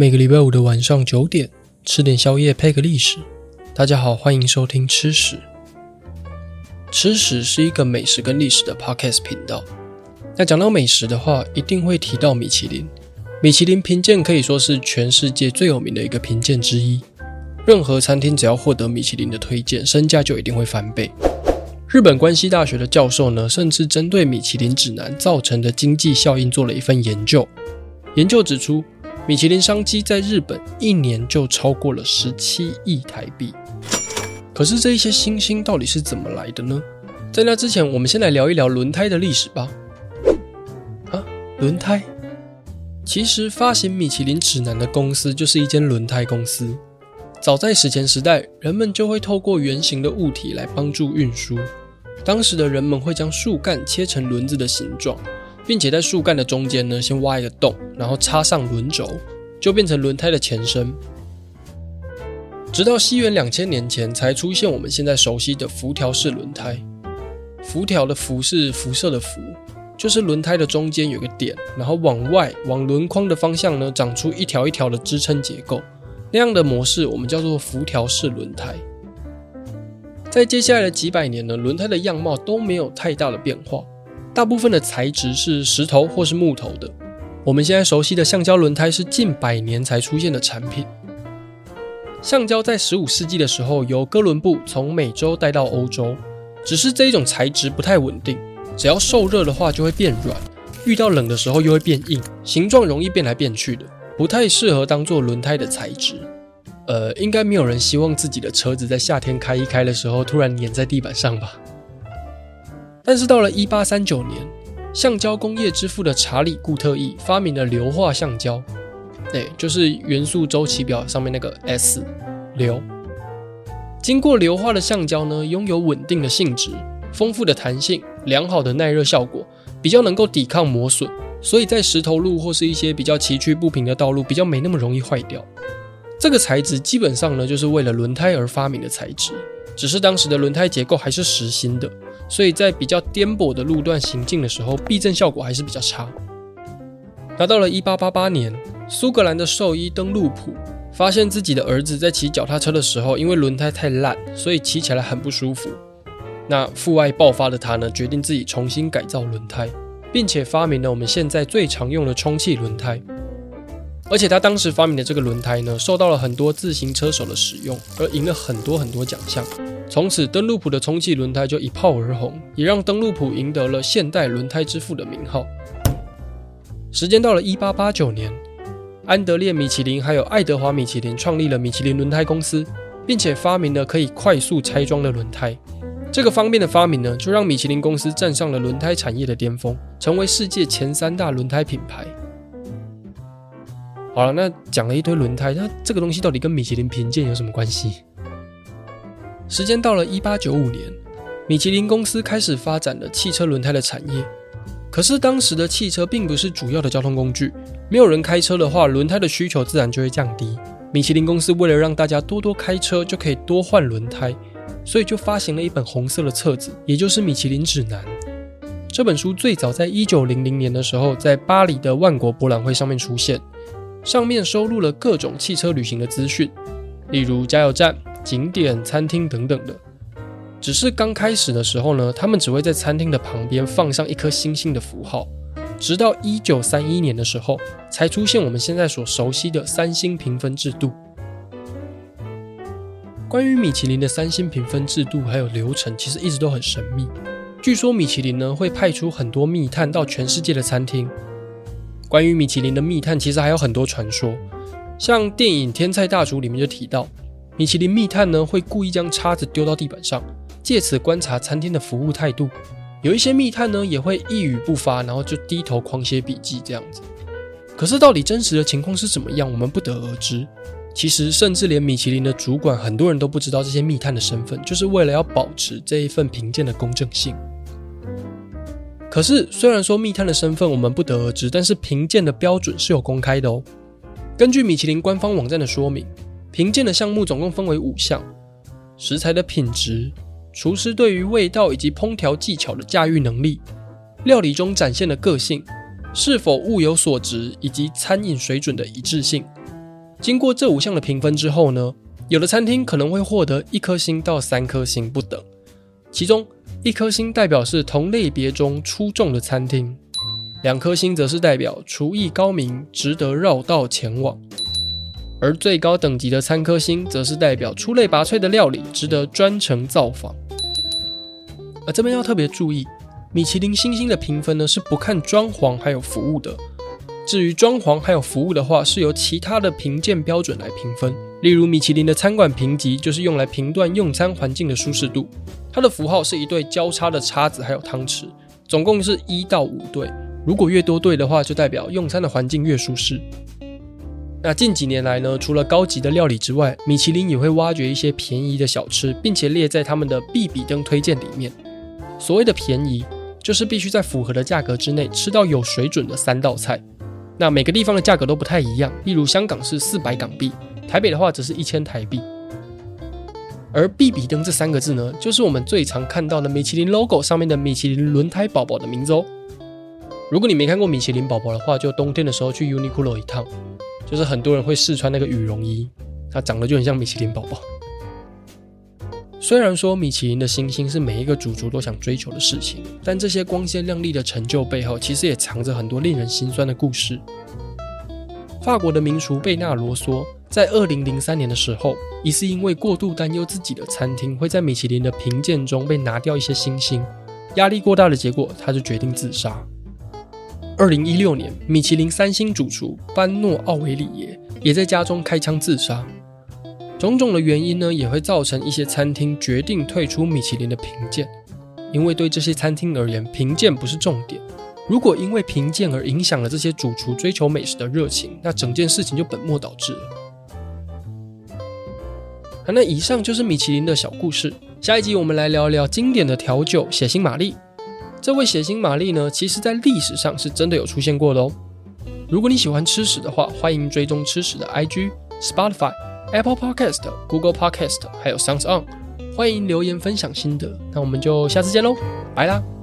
每个礼拜五的晚上九点，吃点宵夜配个历史。大家好，欢迎收听吃屎。吃屎是一个美食跟历史的 podcast 频道。那讲到美食的话，一定会提到米其林。米其林评鉴可以说是全世界最有名的一个评鉴之一。任何餐厅只要获得米其林的推荐，身价就一定会翻倍。日本关西大学的教授呢，甚至针对米其林指南造成的经济效应做了一份研究。研究指出，米其林商机在日本一年就超过了十七亿台币。可是这一些星星到底是怎么来的呢？在那之前，我们先来聊一聊轮胎的历史吧。啊，轮胎？其实发行米其林指南的公司就是一间轮胎公司。早在史前时代，人们就会透过圆形的物体来帮助运输。当时的人们会将树干切成轮子的形状。并且在树干的中间呢，先挖一个洞，然后插上轮轴，就变成轮胎的前身。直到西元两千年前，才出现我们现在熟悉的辐条式轮胎。辐条的辐是辐射的辐，就是轮胎的中间有个点，然后往外往轮框的方向呢，长出一条一条的支撑结构。那样的模式我们叫做辐条式轮胎。在接下来的几百年呢，轮胎的样貌都没有太大的变化。大部分的材质是石头或是木头的。我们现在熟悉的橡胶轮胎是近百年才出现的产品。橡胶在十五世纪的时候由哥伦布从美洲带到欧洲，只是这一种材质不太稳定，只要受热的话就会变软，遇到冷的时候又会变硬，形状容易变来变去的，不太适合当做轮胎的材质。呃，应该没有人希望自己的车子在夏天开一开的时候突然粘在地板上吧？但是到了一八三九年，橡胶工业之父的查理·固特异发明了硫化橡胶，对，就是元素周期表上面那个 S，硫。经过硫化的橡胶呢，拥有稳定的性质、丰富的弹性、良好的耐热效果，比较能够抵抗磨损，所以在石头路或是一些比较崎岖不平的道路，比较没那么容易坏掉。这个材质基本上呢，就是为了轮胎而发明的材质，只是当时的轮胎结构还是实心的。所以在比较颠簸的路段行进的时候，避震效果还是比较差。那到了1888年，苏格兰的兽医登陆普发现自己的儿子在骑脚踏车的时候，因为轮胎太烂，所以骑起来很不舒服。那父爱爆发的他呢，决定自己重新改造轮胎，并且发明了我们现在最常用的充气轮胎。而且他当时发明的这个轮胎呢，受到了很多自行车手的使用，而赢了很多很多奖项。从此，登陆普的充气轮胎就一炮而红，也让登陆普赢得了现代轮胎之父的名号。时间到了一八八九年，安德烈米其林还有爱德华米其林创立了米其林轮胎公司，并且发明了可以快速拆装的轮胎。这个方面的发明呢，就让米其林公司站上了轮胎产业的巅峰，成为世界前三大轮胎品牌。好了，那讲了一堆轮胎，那这个东西到底跟米其林评鉴有什么关系？时间到了一八九五年，米其林公司开始发展了汽车轮胎的产业。可是当时的汽车并不是主要的交通工具，没有人开车的话，轮胎的需求自然就会降低。米其林公司为了让大家多多开车，就可以多换轮胎，所以就发行了一本红色的册子，也就是《米其林指南》。这本书最早在一九零零年的时候，在巴黎的万国博览会上面出现，上面收录了各种汽车旅行的资讯，例如加油站。景点、餐厅等等的，只是刚开始的时候呢，他们只会在餐厅的旁边放上一颗星星的符号，直到一九三一年的时候，才出现我们现在所熟悉的三星评分制度。关于米其林的三星评分制度还有流程，其实一直都很神秘。据说米其林呢会派出很多密探到全世界的餐厅。关于米其林的密探，其实还有很多传说，像电影《天菜大厨》里面就提到。米其林密探呢会故意将叉子丢到地板上，借此观察餐厅的服务态度。有一些密探呢也会一语不发，然后就低头狂写笔记这样子。可是到底真实的情况是怎么样，我们不得而知。其实甚至连米其林的主管很多人都不知道这些密探的身份，就是为了要保持这一份评鉴的公正性。可是虽然说密探的身份我们不得而知，但是评鉴的标准是有公开的哦。根据米其林官方网站的说明。评鉴的项目总共分为五项：食材的品质、厨师对于味道以及烹调技巧的驾驭能力、料理中展现的个性、是否物有所值以及餐饮水准的一致性、经过这五项的评分之后呢，有的餐厅可能会获得一颗星到三颗星不等。其中一颗星代表是同类别中出众的餐厅，两颗星则是代表厨艺高明，值得绕道前往。而最高等级的三颗星，则是代表出类拔萃的料理，值得专程造访。而这边要特别注意，米其林星星的评分呢，是不看装潢还有服务的。至于装潢还有服务的话，是由其他的评鉴标准来评分。例如，米其林的餐馆评级就是用来评断用餐环境的舒适度，它的符号是一对交叉的叉子还有汤匙，总共是一到五对。如果越多对的话，就代表用餐的环境越舒适。那近几年来呢，除了高级的料理之外，米其林也会挖掘一些便宜的小吃，并且列在他们的必比登推荐里面。所谓的便宜，就是必须在符合的价格之内吃到有水准的三道菜。那每个地方的价格都不太一样，例如香港是四百港币，台北的话则是一千台币。而必比登这三个字呢，就是我们最常看到的米其林 logo 上面的米其林轮胎宝宝的名字哦。如果你没看过米其林宝宝的话，就冬天的时候去 Uniqlo 一趟。就是很多人会试穿那个羽绒衣，它长得就很像米其林宝宝。虽然说米其林的星星是每一个主厨都想追求的事情，但这些光鲜亮丽的成就背后，其实也藏着很多令人心酸的故事。法国的名厨贝纳罗说，在二零零三年的时候，疑似因为过度担忧自己的餐厅会在米其林的评鉴中被拿掉一些星星，压力过大的结果，他就决定自杀。二零一六年，米其林三星主厨班诺奥维里耶也在家中开枪自杀。种种的原因呢，也会造成一些餐厅决定退出米其林的评鉴，因为对这些餐厅而言，评鉴不是重点。如果因为评鉴而影响了这些主厨追求美食的热情，那整件事情就本末倒置了。好，那以上就是米其林的小故事。下一集我们来聊聊经典的调酒血腥玛丽。这位血腥玛丽呢，其实在历史上是真的有出现过的哦。如果你喜欢吃屎的话，欢迎追踪吃屎的 IG、Spotify、Apple Podcast、Google Podcast，还有 Sounds On。欢迎留言分享心得，那我们就下次见喽，拜啦。